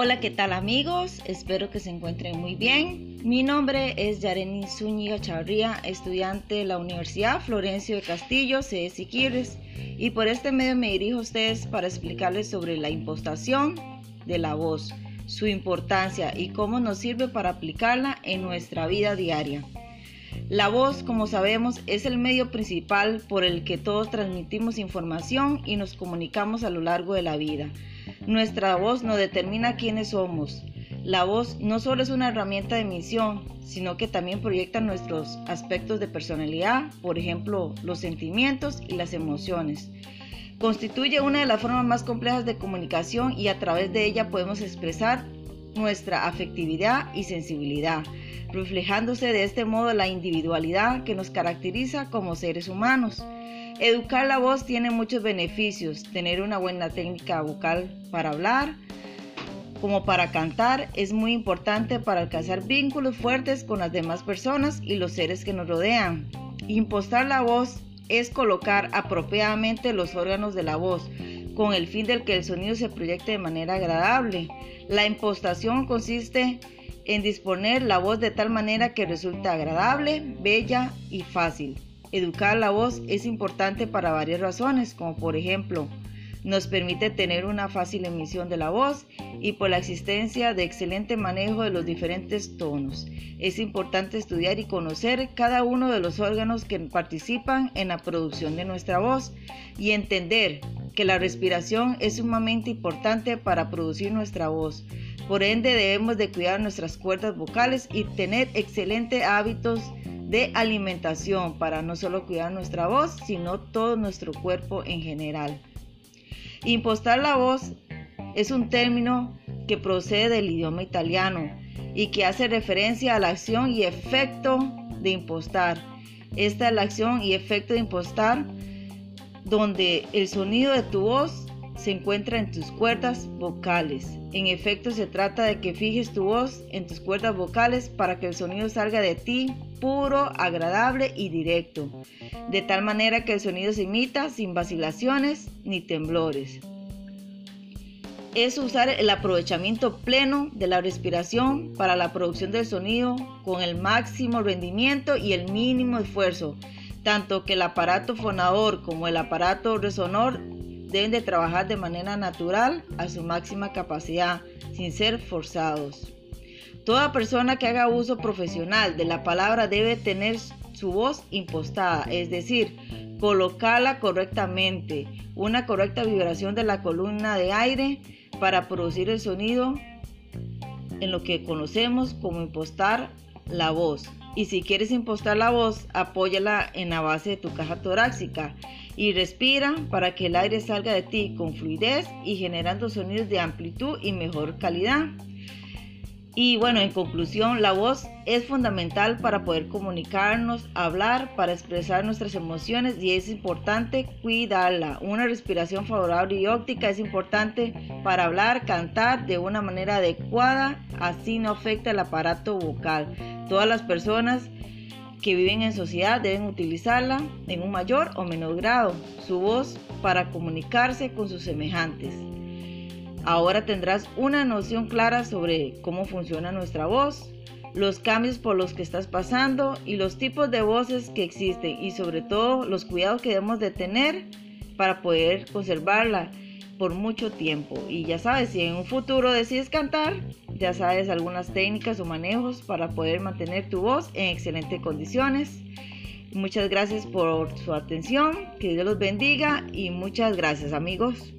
Hola, ¿qué tal amigos? Espero que se encuentren muy bien. Mi nombre es Yareni Zúñiga Chavarría, estudiante de la Universidad Florencio de Castillo, CS Siquirres, y por este medio me dirijo a ustedes para explicarles sobre la impostación de la voz, su importancia y cómo nos sirve para aplicarla en nuestra vida diaria. La voz, como sabemos, es el medio principal por el que todos transmitimos información y nos comunicamos a lo largo de la vida. Nuestra voz no determina quiénes somos. La voz no solo es una herramienta de emisión, sino que también proyecta nuestros aspectos de personalidad, por ejemplo, los sentimientos y las emociones. Constituye una de las formas más complejas de comunicación y a través de ella podemos expresar nuestra afectividad y sensibilidad, reflejándose de este modo la individualidad que nos caracteriza como seres humanos. Educar la voz tiene muchos beneficios. Tener una buena técnica vocal para hablar, como para cantar, es muy importante para alcanzar vínculos fuertes con las demás personas y los seres que nos rodean. Impostar la voz es colocar apropiadamente los órganos de la voz, con el fin de que el sonido se proyecte de manera agradable. La impostación consiste en disponer la voz de tal manera que resulte agradable, bella y fácil. Educar la voz es importante para varias razones, como por ejemplo, nos permite tener una fácil emisión de la voz y por la existencia de excelente manejo de los diferentes tonos. Es importante estudiar y conocer cada uno de los órganos que participan en la producción de nuestra voz y entender que la respiración es sumamente importante para producir nuestra voz. Por ende debemos de cuidar nuestras cuerdas vocales y tener excelentes hábitos de alimentación para no solo cuidar nuestra voz, sino todo nuestro cuerpo en general. Impostar la voz es un término que procede del idioma italiano y que hace referencia a la acción y efecto de impostar. Esta es la acción y efecto de impostar donde el sonido de tu voz se encuentra en tus cuerdas vocales. En efecto, se trata de que fijes tu voz en tus cuerdas vocales para que el sonido salga de ti puro, agradable y directo, de tal manera que el sonido se imita sin vacilaciones ni temblores. Es usar el aprovechamiento pleno de la respiración para la producción del sonido con el máximo rendimiento y el mínimo esfuerzo, tanto que el aparato fonador como el aparato resonador deben de trabajar de manera natural a su máxima capacidad, sin ser forzados. Toda persona que haga uso profesional de la palabra debe tener su voz impostada, es decir, colocarla correctamente, una correcta vibración de la columna de aire para producir el sonido en lo que conocemos como impostar la voz. Y si quieres impostar la voz, apóyala en la base de tu caja torácica y respira para que el aire salga de ti con fluidez y generando sonidos de amplitud y mejor calidad. Y bueno, en conclusión, la voz es fundamental para poder comunicarnos, hablar, para expresar nuestras emociones y es importante cuidarla. Una respiración favorable y óptica es importante para hablar, cantar de una manera adecuada, así no afecta el aparato vocal. Todas las personas que viven en sociedad deben utilizarla en un mayor o menor grado, su voz para comunicarse con sus semejantes. Ahora tendrás una noción clara sobre cómo funciona nuestra voz, los cambios por los que estás pasando y los tipos de voces que existen y sobre todo los cuidados que debemos de tener para poder conservarla por mucho tiempo. Y ya sabes, si en un futuro decides cantar, ya sabes algunas técnicas o manejos para poder mantener tu voz en excelentes condiciones. Muchas gracias por su atención, que Dios los bendiga y muchas gracias amigos.